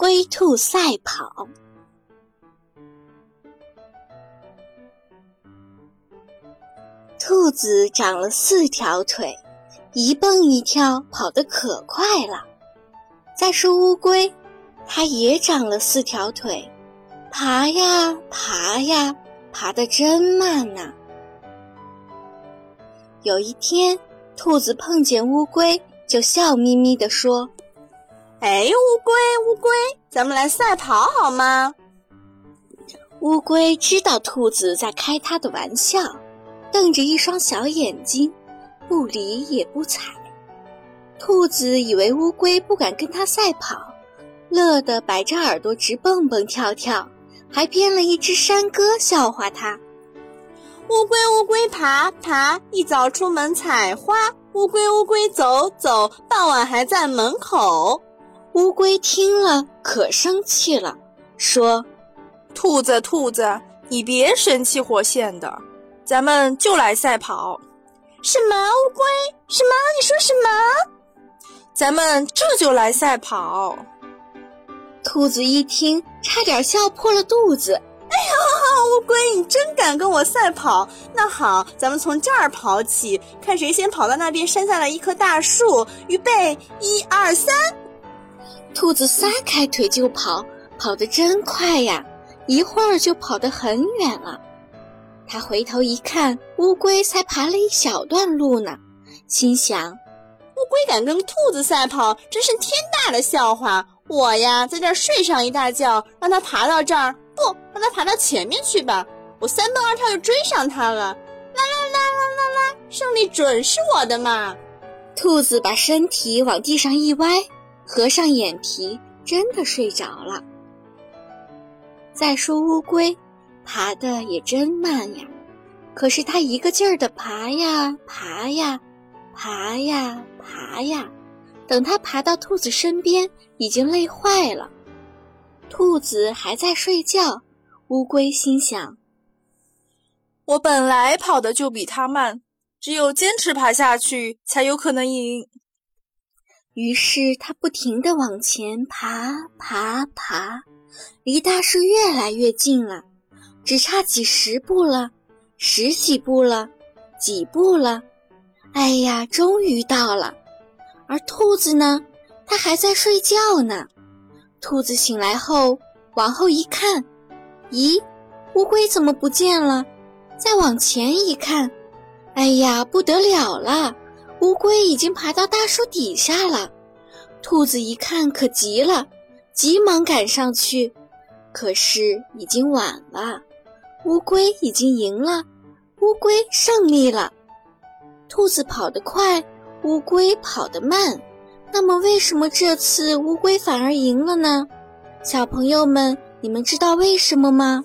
龟兔赛跑。兔子长了四条腿，一蹦一跳，跑得可快了。再说乌龟，它也长了四条腿，爬呀爬呀，爬得真慢呐。有一天，兔子碰见乌龟，就笑眯眯地说：“哎，乌龟，乌龟，咱们来赛跑好吗？”乌龟知道兔子在开它的玩笑。瞪着一双小眼睛，不理也不睬。兔子以为乌龟不敢跟它赛跑，乐得摆着耳朵直蹦蹦跳跳，还编了一支山歌笑话它：乌龟乌龟爬爬，一早出门采花；乌龟乌龟走走，傍晚还在门口。乌龟听了可生气了，说：“兔子兔子，你别神气活现的。”咱们就来赛跑，什么乌龟？什么？你说什么？咱们这就来赛跑。兔子一听，差点笑破了肚子。哎呀，乌龟，你真敢跟我赛跑？那好，咱们从这儿跑起，看谁先跑到那边山下的一棵大树。预备，一二三！兔子撒开腿就跑，跑得真快呀！一会儿就跑得很远了。他回头一看，乌龟才爬了一小段路呢，心想：乌龟敢跟兔子赛跑，真是天大的笑话！我呀，在这儿睡上一大觉，让它爬到这儿，不让它爬到前面去吧，我三蹦二跳就追上它了！啦啦啦啦啦啦，胜利准是我的嘛！兔子把身体往地上一歪，合上眼皮，真的睡着了。再说乌龟。爬的也真慢呀，可是它一个劲儿的爬呀爬呀，爬呀爬呀，等它爬到兔子身边，已经累坏了。兔子还在睡觉，乌龟心想：我本来跑的就比它慢，只有坚持爬下去，才有可能赢。于是它不停地往前爬爬爬，离大树越来越近了。只差几十步了，十几步了，几步了，哎呀，终于到了。而兔子呢，它还在睡觉呢。兔子醒来后，往后一看，咦，乌龟怎么不见了？再往前一看，哎呀，不得了了，乌龟已经爬到大树底下了。兔子一看可急了，急忙赶上去，可是已经晚了。乌龟已经赢了，乌龟胜利了。兔子跑得快，乌龟跑得慢。那么，为什么这次乌龟反而赢了呢？小朋友们，你们知道为什么吗？